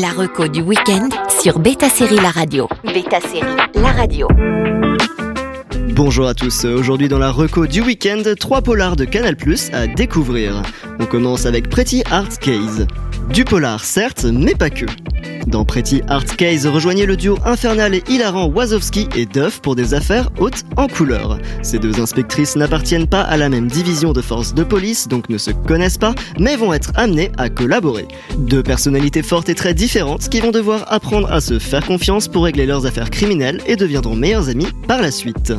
La reco du week-end sur Beta Série La Radio. Beta Série La Radio. Bonjour à tous, aujourd'hui dans la reco du week-end, trois polars de Canal Plus à découvrir. On commence avec Pretty Art Case. Du polar certes, mais pas que. Dans Pretty Art Case, rejoignez le duo infernal et hilarant Wazowski et Duff pour des affaires hautes en couleur. Ces deux inspectrices n'appartiennent pas à la même division de force de police, donc ne se connaissent pas, mais vont être amenées à collaborer. Deux personnalités fortes et très différentes qui vont devoir apprendre à se faire confiance pour régler leurs affaires criminelles et deviendront meilleures amies par la suite.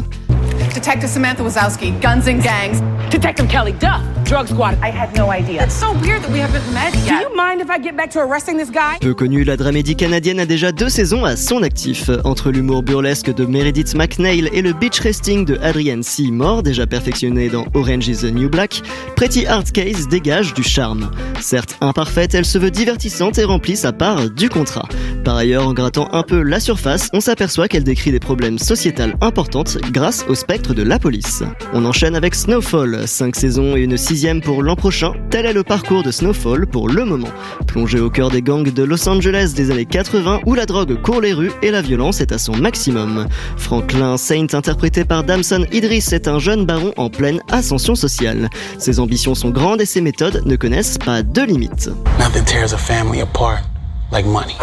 Detective Samantha Wazowski, guns and gangs. Detective Kelly Duff, drug squad. I had no idea. It's so weird that we haven't met Do yet. you mind if I get back to arresting this guy? Peu connue, la dramédie canadienne a déjà deux saisons à son actif. Entre l'humour burlesque de Meredith McNeil et le beach resting de Adrienne Seymour, déjà perfectionné dans Orange is the New Black, Pretty Art Case dégage du charme. Certes imparfaite, elle se veut divertissante et remplit sa part du contrat. Par ailleurs, en grattant un peu la surface, on s'aperçoit qu'elle décrit des problèmes sociétals importantes grâce au spectre de la police. On enchaîne avec Snowfall, 5 saisons et une sixième pour l'an prochain. Tel est le parcours de Snowfall pour le moment. Plongé au cœur des gangs de Los Angeles des années 80 où la drogue court les rues et la violence est à son maximum. Franklin Saint, interprété par Damson Idris, est un jeune baron en pleine ascension sociale. Ses ambitions sont grandes et ses méthodes ne connaissent pas de limites. Nothing tears a family apart like money.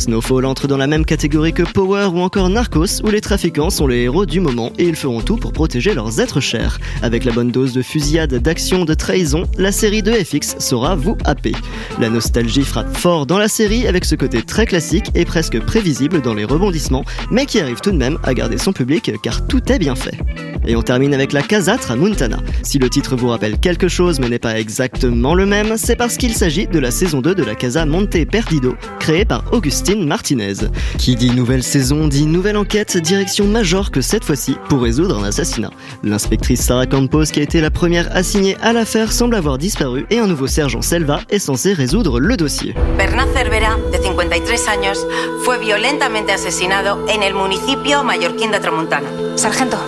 Snowfall entre dans la même catégorie que Power ou encore Narcos, où les trafiquants sont les héros du moment et ils feront tout pour protéger leurs êtres chers. Avec la bonne dose de fusillade, d'action, de trahison, la série de FX saura vous happer. La nostalgie frappe fort dans la série avec ce côté très classique et presque prévisible dans les rebondissements, mais qui arrive tout de même à garder son public car tout est bien fait. Et on termine avec la Casa Tramuntana. Si le titre vous rappelle quelque chose mais n'est pas exactement le même, c'est parce qu'il s'agit de la saison 2 de la Casa Monte Perdido, créée par Augustine Martinez. Qui dit nouvelle saison dit nouvelle enquête, direction Majorque cette fois-ci pour résoudre un assassinat. L'inspectrice Sarah Campos, qui a été la première assignée à l'affaire, semble avoir disparu et un nouveau sergent Selva est censé résoudre le dossier. Bernard Cervera, de 53 años, fue violentamente asesinado en el municipio mallorquín de Tramontana. Sargento,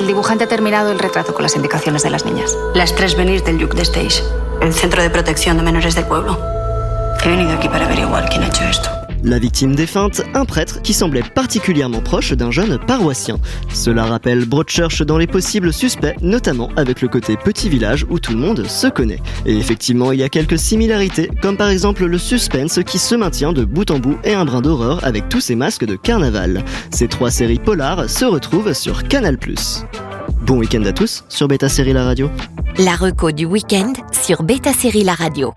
el dibujante ha terminado el retrato con las indicaciones de las niñas. Las tres venís del Duc de Stage, el centro de protección de menores del pueblo. He venido aquí para averiguar quién ha hecho esto. La victime défunte, un prêtre qui semblait particulièrement proche d'un jeune paroissien. Cela rappelle Broadchurch dans les possibles suspects, notamment avec le côté petit village où tout le monde se connaît. Et effectivement, il y a quelques similarités, comme par exemple le suspense qui se maintient de bout en bout et un brin d'horreur avec tous ces masques de carnaval. Ces trois séries polars se retrouvent sur Canal+. Bon week-end à tous sur Beta Série La Radio. La reco du week-end sur Beta Série La Radio.